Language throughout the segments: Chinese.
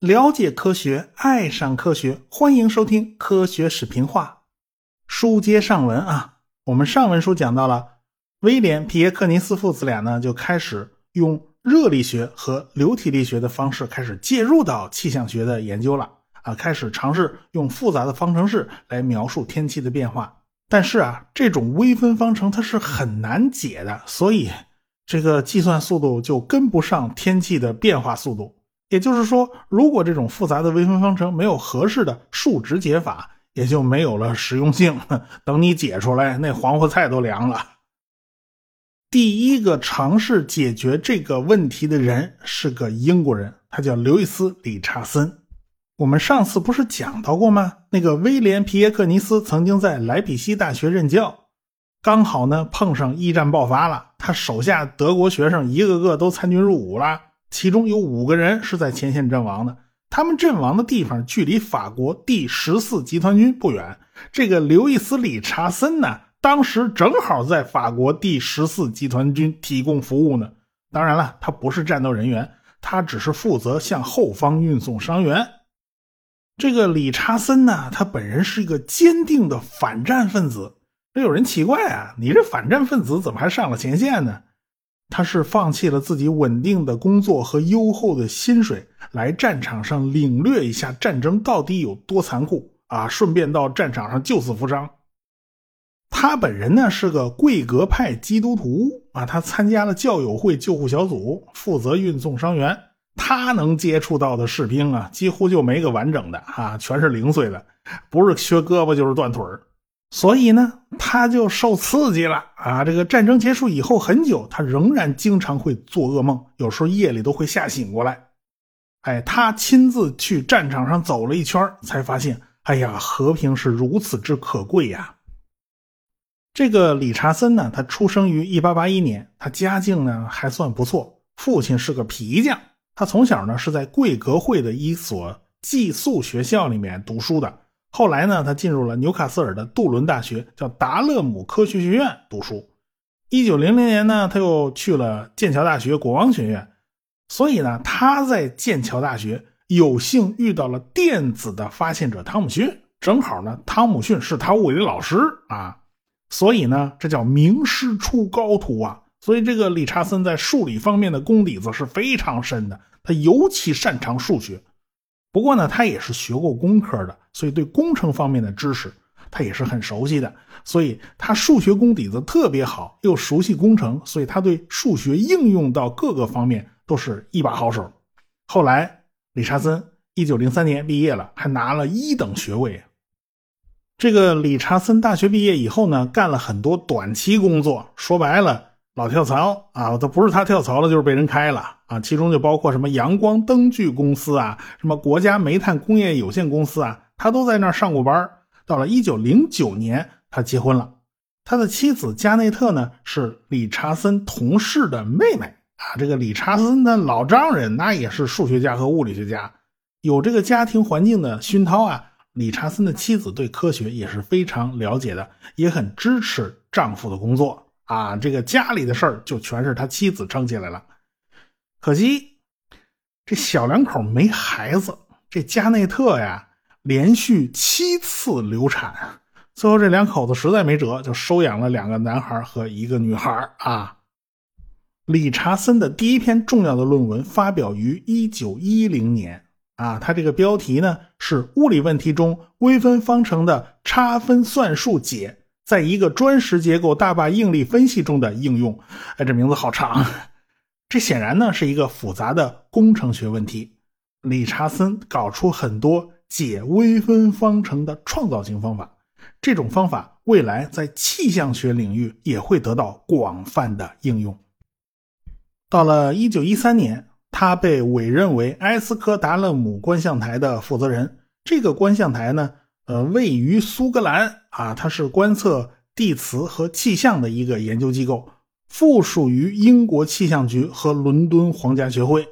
了解科学，爱上科学，欢迎收听《科学视频话》。书接上文啊，我们上文书讲到了威廉·皮耶克尼斯父子俩呢，就开始用热力学和流体力学的方式开始介入到气象学的研究了啊，开始尝试用复杂的方程式来描述天气的变化。但是啊，这种微分方程它是很难解的，所以这个计算速度就跟不上天气的变化速度。也就是说，如果这种复杂的微分方程没有合适的数值解法，也就没有了实用性。等你解出来，那黄花菜都凉了。第一个尝试解决这个问题的人是个英国人，他叫刘易斯·理查森。我们上次不是讲到过吗？那个威廉·皮耶克尼斯曾经在莱比锡大学任教，刚好呢碰上一战爆发了，他手下德国学生一个个都参军入伍了。其中有五个人是在前线阵亡的，他们阵亡的地方距离法国第十四集团军不远。这个刘易斯·理查森呢，当时正好在法国第十四集团军提供服务呢。当然了，他不是战斗人员，他只是负责向后方运送伤员。这个理查森呢，他本人是一个坚定的反战分子。这有人奇怪啊，你这反战分子怎么还上了前线呢？他是放弃了自己稳定的工作和优厚的薪水，来战场上领略一下战争到底有多残酷啊！顺便到战场上救死扶伤。他本人呢是个贵格派基督徒啊，他参加了教友会救护小组，负责运送伤员。他能接触到的士兵啊，几乎就没个完整的啊，全是零碎的，不是缺胳膊就是断腿。所以呢，他就受刺激了啊！这个战争结束以后很久，他仍然经常会做噩梦，有时候夜里都会吓醒过来。哎，他亲自去战场上走了一圈，才发现，哎呀，和平是如此之可贵呀！这个理查森呢，他出生于1881年，他家境呢还算不错，父亲是个皮匠，他从小呢是在贵格会的一所寄宿学校里面读书的。后来呢，他进入了纽卡斯尔的杜伦大学，叫达勒姆科学学院读书。一九零零年呢，他又去了剑桥大学国王学院。所以呢，他在剑桥大学有幸遇到了电子的发现者汤姆逊，正好呢，汤姆逊是他物理老师啊。所以呢，这叫名师出高徒啊。所以这个理查森在数理方面的功底子是非常深的，他尤其擅长数学。不过呢，他也是学过工科的，所以对工程方面的知识他也是很熟悉的。所以他数学功底子特别好，又熟悉工程，所以他对数学应用到各个方面都是一把好手。后来，理查森一九零三年毕业了，还拿了一等学位。这个理查森大学毕业以后呢，干了很多短期工作，说白了。老跳槽啊，都不是他跳槽了，就是被人开了啊。其中就包括什么阳光灯具公司啊，什么国家煤炭工业有限公司啊，他都在那儿上过班。到了一九零九年，他结婚了。他的妻子加内特呢，是理查森同事的妹妹啊。这个理查森的老丈人那也是数学家和物理学家，有这个家庭环境的熏陶啊。理查森的妻子对科学也是非常了解的，也很支持丈夫的工作。啊，这个家里的事儿就全是他妻子撑起来了。可惜这小两口没孩子，这加内特呀连续七次流产，最后这两口子实在没辙，就收养了两个男孩和一个女孩啊。理查森的第一篇重要的论文发表于一九一零年啊，他这个标题呢是物理问题中微分方程的差分算术解。在一个砖石结构大坝应力分析中的应用，哎，这名字好长。这显然呢是一个复杂的工程学问题。理查森搞出很多解微分方程的创造性方法，这种方法未来在气象学领域也会得到广泛的应用。到了一九一三年，他被委任为埃斯科达勒姆观象台的负责人。这个观象台呢？呃，位于苏格兰啊，它是观测地磁和气象的一个研究机构，附属于英国气象局和伦敦皇家学会。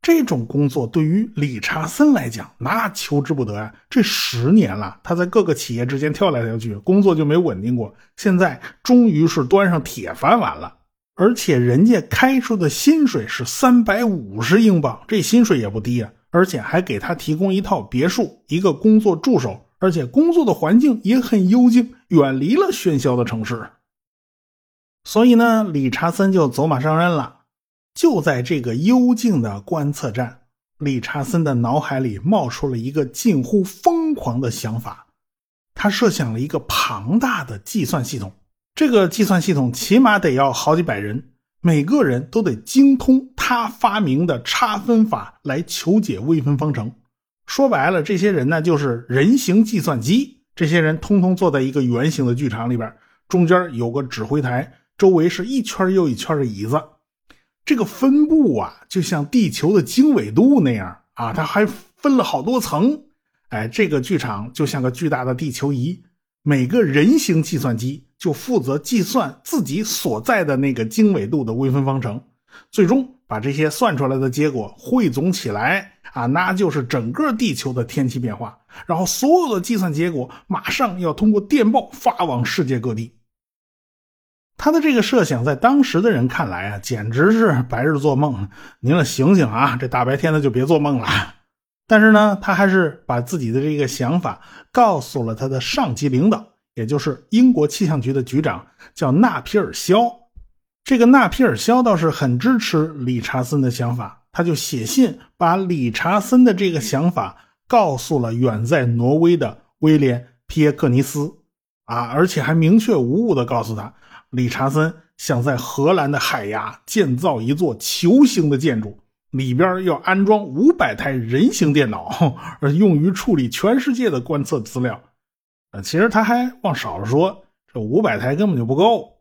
这种工作对于理查森来讲，那求之不得呀！这十年了，他在各个企业之间跳来跳去，工作就没稳定过。现在终于是端上铁饭碗了，而且人家开出的薪水是三百五十英镑，这薪水也不低啊！而且还给他提供一套别墅，一个工作助手，而且工作的环境也很幽静，远离了喧嚣的城市。所以呢，理查森就走马上任了。就在这个幽静的观测站，理查森的脑海里冒出了一个近乎疯狂的想法。他设想了一个庞大的计算系统，这个计算系统起码得要好几百人，每个人都得精通他发明的差分法来求解微分方程。说白了，这些人呢就是人形计算机。这些人通通坐在一个圆形的剧场里边，中间有个指挥台，周围是一圈又一圈的椅子。这个分布啊，就像地球的经纬度那样啊，它还分了好多层。哎，这个剧场就像个巨大的地球仪，每个人形计算机就负责计算自己所在的那个经纬度的微分方程，最终把这些算出来的结果汇总起来啊，那就是整个地球的天气变化。然后所有的计算结果马上要通过电报发往世界各地。他的这个设想在当时的人看来啊，简直是白日做梦。您了醒醒啊，这大白天的就别做梦了。但是呢，他还是把自己的这个想法告诉了他的上级领导，也就是英国气象局的局长，叫纳皮尔肖。这个纳皮尔肖倒是很支持理查森的想法，他就写信把理查森的这个想法告诉了远在挪威的威廉皮耶克尼斯啊，而且还明确无误的告诉他。理查森想在荷兰的海牙建造一座球形的建筑，里边要安装五百台人形电脑，用于处理全世界的观测资料。呃，其实他还往少了说，这五百台根本就不够。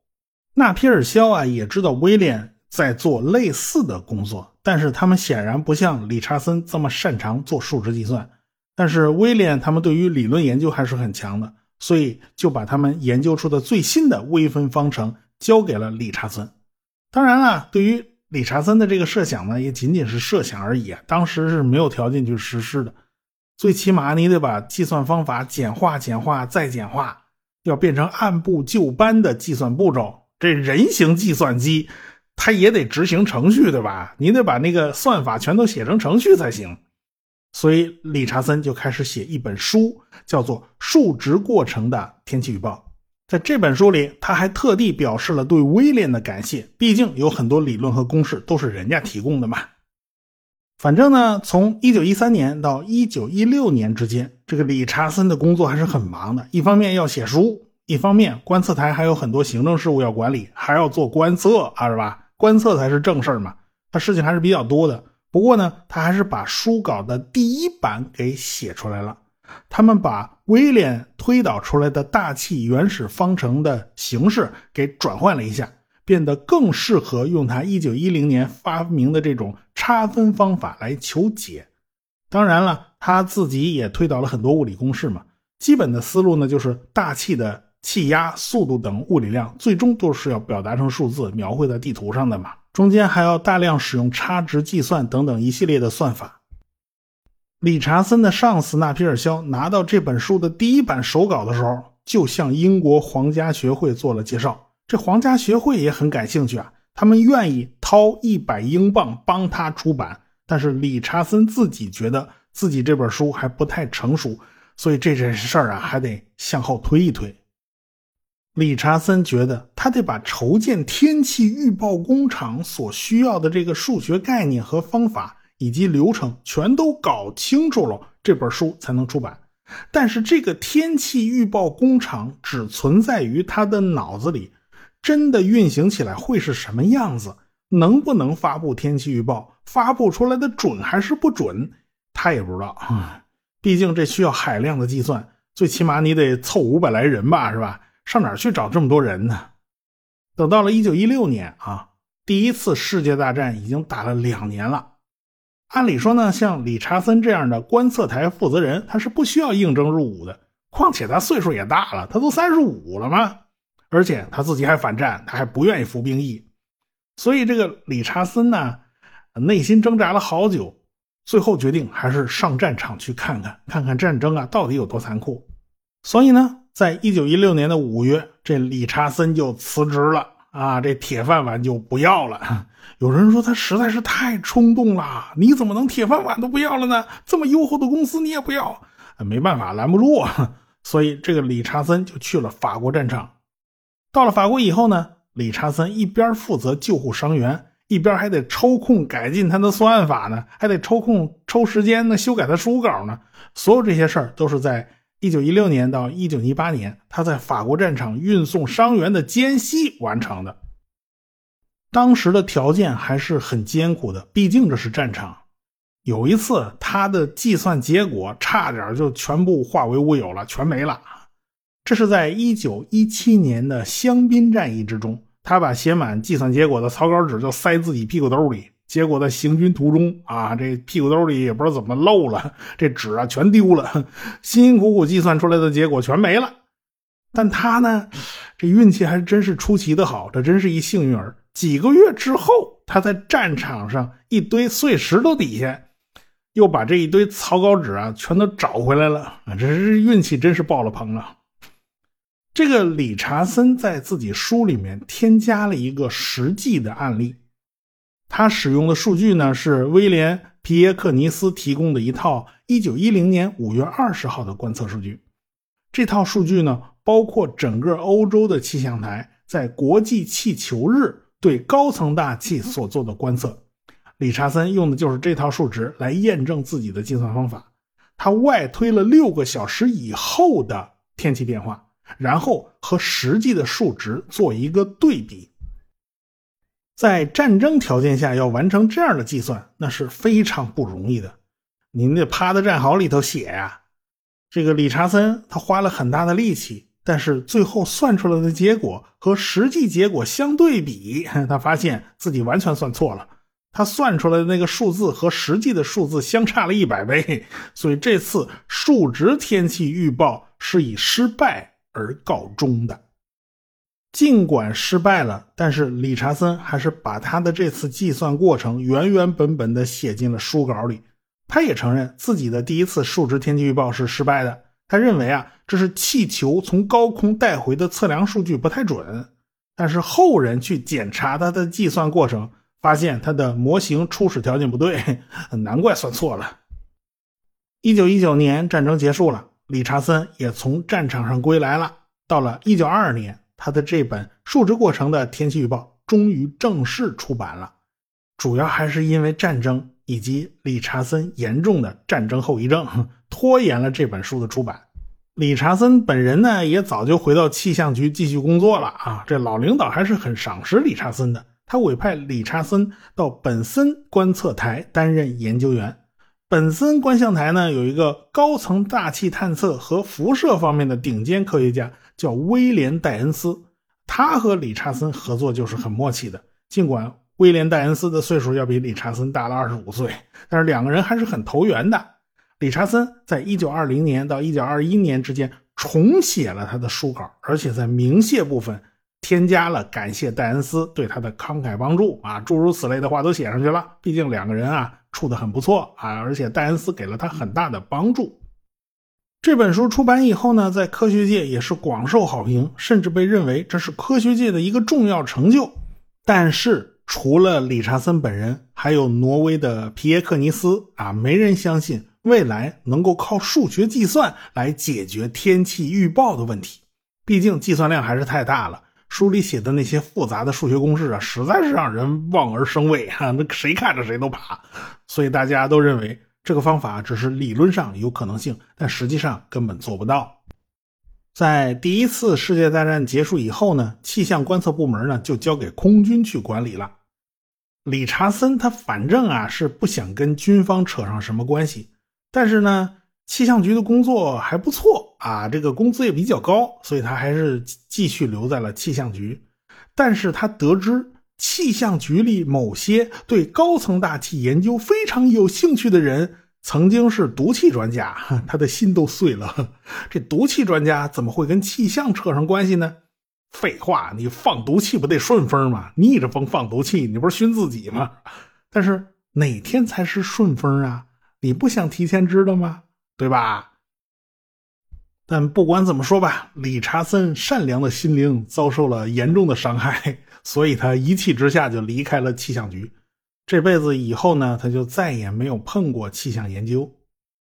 纳皮尔肖啊，也知道威廉在做类似的工作，但是他们显然不像理查森这么擅长做数值计算。但是威廉他们对于理论研究还是很强的。所以就把他们研究出的最新的微分方程交给了理查森。当然了，对于理查森的这个设想呢，也仅仅是设想而已啊，当时是没有条件去实施的。最起码你得把计算方法简化、简化再简化，要变成按部就班的计算步骤。这人形计算机它也得执行程序，对吧？你得把那个算法全都写成程序才行。所以，理查森就开始写一本书，叫做《数值过程的天气预报》。在这本书里，他还特地表示了对威廉的感谢，毕竟有很多理论和公式都是人家提供的嘛。反正呢，从1913年到1916年之间，这个理查森的工作还是很忙的。一方面要写书，一方面观测台还有很多行政事务要管理，还要做观测啊，是吧？观测才是正事嘛。他事情还是比较多的。不过呢，他还是把书稿的第一版给写出来了。他们把威廉推导出来的大气原始方程的形式给转换了一下，变得更适合用他1910年发明的这种差分方法来求解。当然了，他自己也推导了很多物理公式嘛。基本的思路呢，就是大气的气压、速度等物理量，最终都是要表达成数字，描绘在地图上的嘛。中间还要大量使用差值计算等等一系列的算法。理查森的上司纳皮尔肖拿到这本书的第一版手稿的时候，就向英国皇家学会做了介绍。这皇家学会也很感兴趣啊，他们愿意掏一百英镑帮他出版。但是理查森自己觉得自己这本书还不太成熟，所以这件事儿啊还得向后推一推。理查森觉得他得把筹建天气预报工厂所需要的这个数学概念和方法以及流程全都搞清楚了，这本书才能出版。但是这个天气预报工厂只存在于他的脑子里，真的运行起来会是什么样子？能不能发布天气预报？发布出来的准还是不准？他也不知道啊。毕竟这需要海量的计算，最起码你得凑五百来人吧，是吧？上哪儿去找这么多人呢？等到了一九一六年啊，第一次世界大战已经打了两年了。按理说呢，像理查森这样的观测台负责人，他是不需要应征入伍的。况且他岁数也大了，他都三十五了嘛。而且他自己还反战，他还不愿意服兵役。所以这个理查森呢，内心挣扎了好久，最后决定还是上战场去看看，看看战争啊到底有多残酷。所以呢。在一九一六年的五月，这理查森就辞职了啊，这铁饭碗就不要了。有人说他实在是太冲动了，你怎么能铁饭碗都不要了呢？这么优厚的公司你也不要？没办法，拦不住啊。所以这个理查森就去了法国战场。到了法国以后呢，理查森一边负责救护伤员，一边还得抽空改进他的算案法呢，还得抽空抽时间呢修改他书稿呢。所有这些事儿都是在1916年到1918年他在法国战场运送伤员的间隙完成的。当时的条件还是很艰苦的，毕竟这是战场。有一次，他的计算结果差点就全部化为乌有了，全没了。这是在1917年的香槟战役之中，他把写满计算结果的草稿纸就塞自己屁股兜里，结果在行军途中啊，这屁股兜里也不知道怎么漏了，这纸啊全丢了，辛辛苦苦计算出来的结果全没了。但他呢，这运气还真是出奇的好，这真是一幸运儿。几个月之后，他在战场上一堆碎石头底下，又把这一堆草稿纸啊全都找回来了啊！这是运气，真是爆了棚了。这个理查森在自己书里面添加了一个实际的案例，他使用的数据呢是威廉皮耶克尼斯提供的一套1910年5月20号的观测数据。这套数据呢包括整个欧洲的气象台在国际气球日。对高层大气所做的观测，理查森用的就是这套数值来验证自己的计算方法。他外推了六个小时以后的天气变化，然后和实际的数值做一个对比。在战争条件下要完成这样的计算，那是非常不容易的。您得趴在战壕里头写呀。这个理查森他花了很大的力气。但是最后算出来的结果和实际结果相对比，他发现自己完全算错了。他算出来的那个数字和实际的数字相差了一百倍，所以这次数值天气预报是以失败而告终的。尽管失败了，但是理查森还是把他的这次计算过程原原本本的写进了书稿里。他也承认自己的第一次数值天气预报是失败的。他认为啊，这是气球从高空带回的测量数据不太准，但是后人去检查他的计算过程，发现他的模型初始条件不对，难怪算错了。一九一九年战争结束了，理查森也从战场上归来了。到了一九二二年，他的这本数值过程的天气预报终于正式出版了，主要还是因为战争。以及理查森严重的战争后遗症拖延了这本书的出版。理查森本人呢，也早就回到气象局继续工作了啊。这老领导还是很赏识理查森的，他委派理查森到本森观测台担任研究员。本森观象台呢，有一个高层大气探测和辐射方面的顶尖科学家，叫威廉戴恩斯。他和理查森合作就是很默契的，尽管。威廉·戴恩斯的岁数要比理查森大了二十五岁，但是两个人还是很投缘的。理查森在一九二零年到一九二一年之间重写了他的书稿，而且在鸣谢部分添加了感谢戴恩斯对他的慷慨帮助啊，诸如此类的话都写上去了。毕竟两个人啊处的很不错啊，而且戴恩斯给了他很大的帮助。这本书出版以后呢，在科学界也是广受好评，甚至被认为这是科学界的一个重要成就。但是。除了理查森本人，还有挪威的皮耶克尼斯啊，没人相信未来能够靠数学计算来解决天气预报的问题。毕竟计算量还是太大了，书里写的那些复杂的数学公式啊，实在是让人望而生畏啊，那谁看着谁都怕。所以大家都认为这个方法只是理论上有可能性，但实际上根本做不到。在第一次世界大战结束以后呢，气象观测部门呢就交给空军去管理了。理查森他反正啊是不想跟军方扯上什么关系，但是呢，气象局的工作还不错啊，这个工资也比较高，所以他还是继续留在了气象局。但是他得知气象局里某些对高层大气研究非常有兴趣的人。曾经是毒气专家，他的心都碎了。这毒气专家怎么会跟气象扯上关系呢？废话，你放毒气不得顺风吗？逆着风放毒气，你不是熏自己吗？但是哪天才是顺风啊？你不想提前知道吗？对吧？但不管怎么说吧，理查森善良的心灵遭受了严重的伤害，所以他一气之下就离开了气象局。这辈子以后呢，他就再也没有碰过气象研究。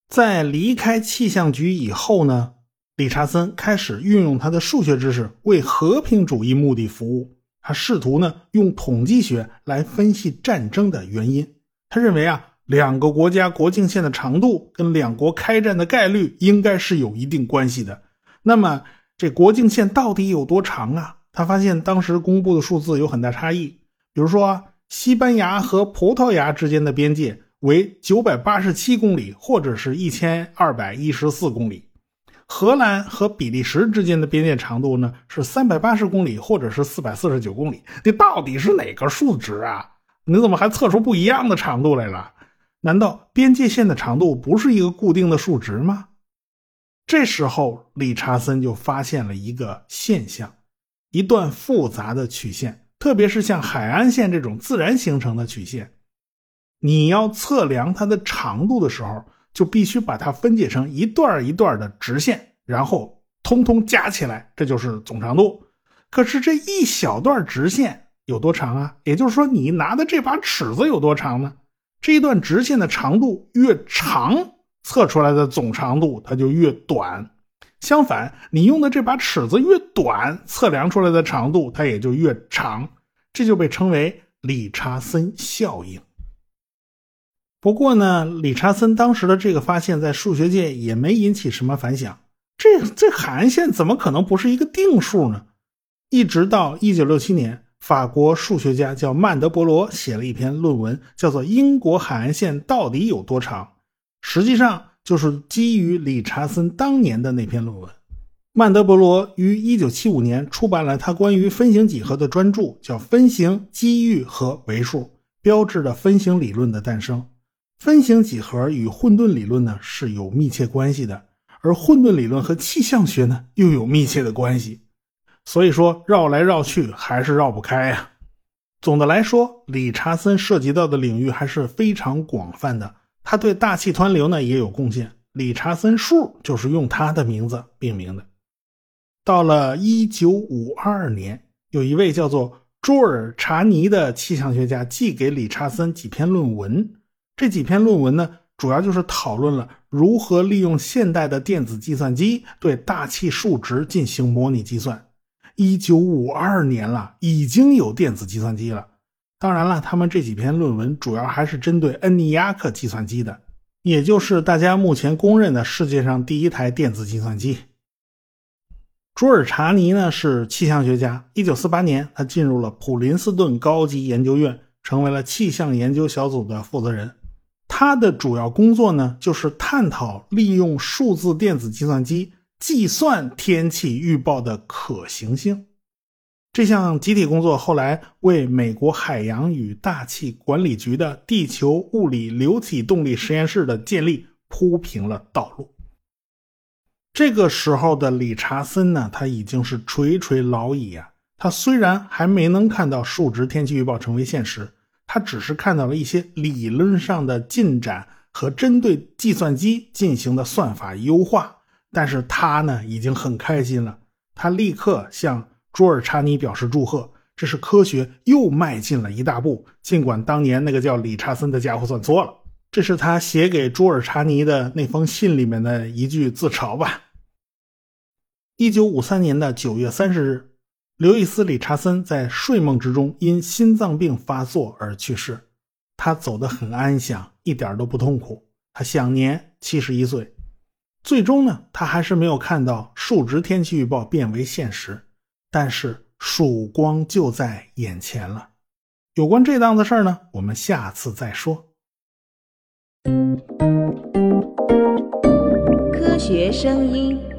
在离开气象局以后呢，理查森开始运用他的数学知识为和平主义目的服务。他试图呢用统计学来分析战争的原因。他认为啊，两个国家国境线的长度跟两国开战的概率应该是有一定关系的。那么这国境线到底有多长啊？他发现当时公布的数字有很大差异。比如说，西班牙和葡萄牙之间的边界为九百八十七公里，或者是一千二百一十四公里。荷兰和比利时之间的边界长度呢是三百八十公里，或者是四百四十九公里。这到底是哪个数值啊？你怎么还测出不一样的长度来了？难道边界线的长度不是一个固定的数值吗？这时候，理查森就发现了一个现象：一段复杂的曲线，特别是像海岸线这种自然形成的曲线，你要测量它的长度的时候。就必须把它分解成一段一段的直线，然后通通加起来，这就是总长度。可是这一小段直线有多长啊？也就是说，你拿的这把尺子有多长呢？这一段直线的长度越长，测出来的总长度它就越短。相反，你用的这把尺子越短，测量出来的长度它也就越长。这就被称为理查森效应。不过呢，理查森当时的这个发现，在数学界也没引起什么反响。这这海岸线怎么可能不是一个定数呢？一直到一九六七年，法国数学家叫曼德伯罗写了一篇论文，叫做《英国海岸线到底有多长》，实际上就是基于理查森当年的那篇论文。曼德伯罗于一九七五年出版了他关于分形几何的专著，叫《分形、机遇和维数》，标志着分形理论的诞生。分形几何与混沌理论呢是有密切关系的，而混沌理论和气象学呢又有密切的关系，所以说绕来绕去还是绕不开呀。总的来说，理查森涉及到的领域还是非常广泛的，他对大气湍流呢也有贡献。理查森数就是用他的名字命名的。到了一九五二年，有一位叫做朱尔查尼的气象学家寄给理查森几篇论文。这几篇论文呢，主要就是讨论了如何利用现代的电子计算机对大气数值进行模拟计算。一九五二年了，已经有电子计算机了。当然了，他们这几篇论文主要还是针对恩尼亚克计算机的，也就是大家目前公认的世界上第一台电子计算机。朱尔查尼呢是气象学家，一九四八年他进入了普林斯顿高级研究院，成为了气象研究小组的负责人。他的主要工作呢，就是探讨利用数字电子计算机计算天气预报的可行性。这项集体工作后来为美国海洋与大气管理局的地球物理流体动力实验室的建立铺平了道路。这个时候的理查森呢，他已经是垂垂老矣啊。他虽然还没能看到数值天气预报成为现实。他只是看到了一些理论上的进展和针对计算机进行的算法优化，但是他呢已经很开心了。他立刻向朱尔查尼表示祝贺，这是科学又迈进了一大步。尽管当年那个叫理查森的家伙算错了，这是他写给朱尔查尼的那封信里面的一句自嘲吧。一九五三年的九月三十日。刘易斯·理查森在睡梦之中因心脏病发作而去世，他走得很安详，一点都不痛苦。他享年七十一岁。最终呢，他还是没有看到数值天气预报变为现实，但是曙光就在眼前了。有关这档子事儿呢，我们下次再说。科学声音。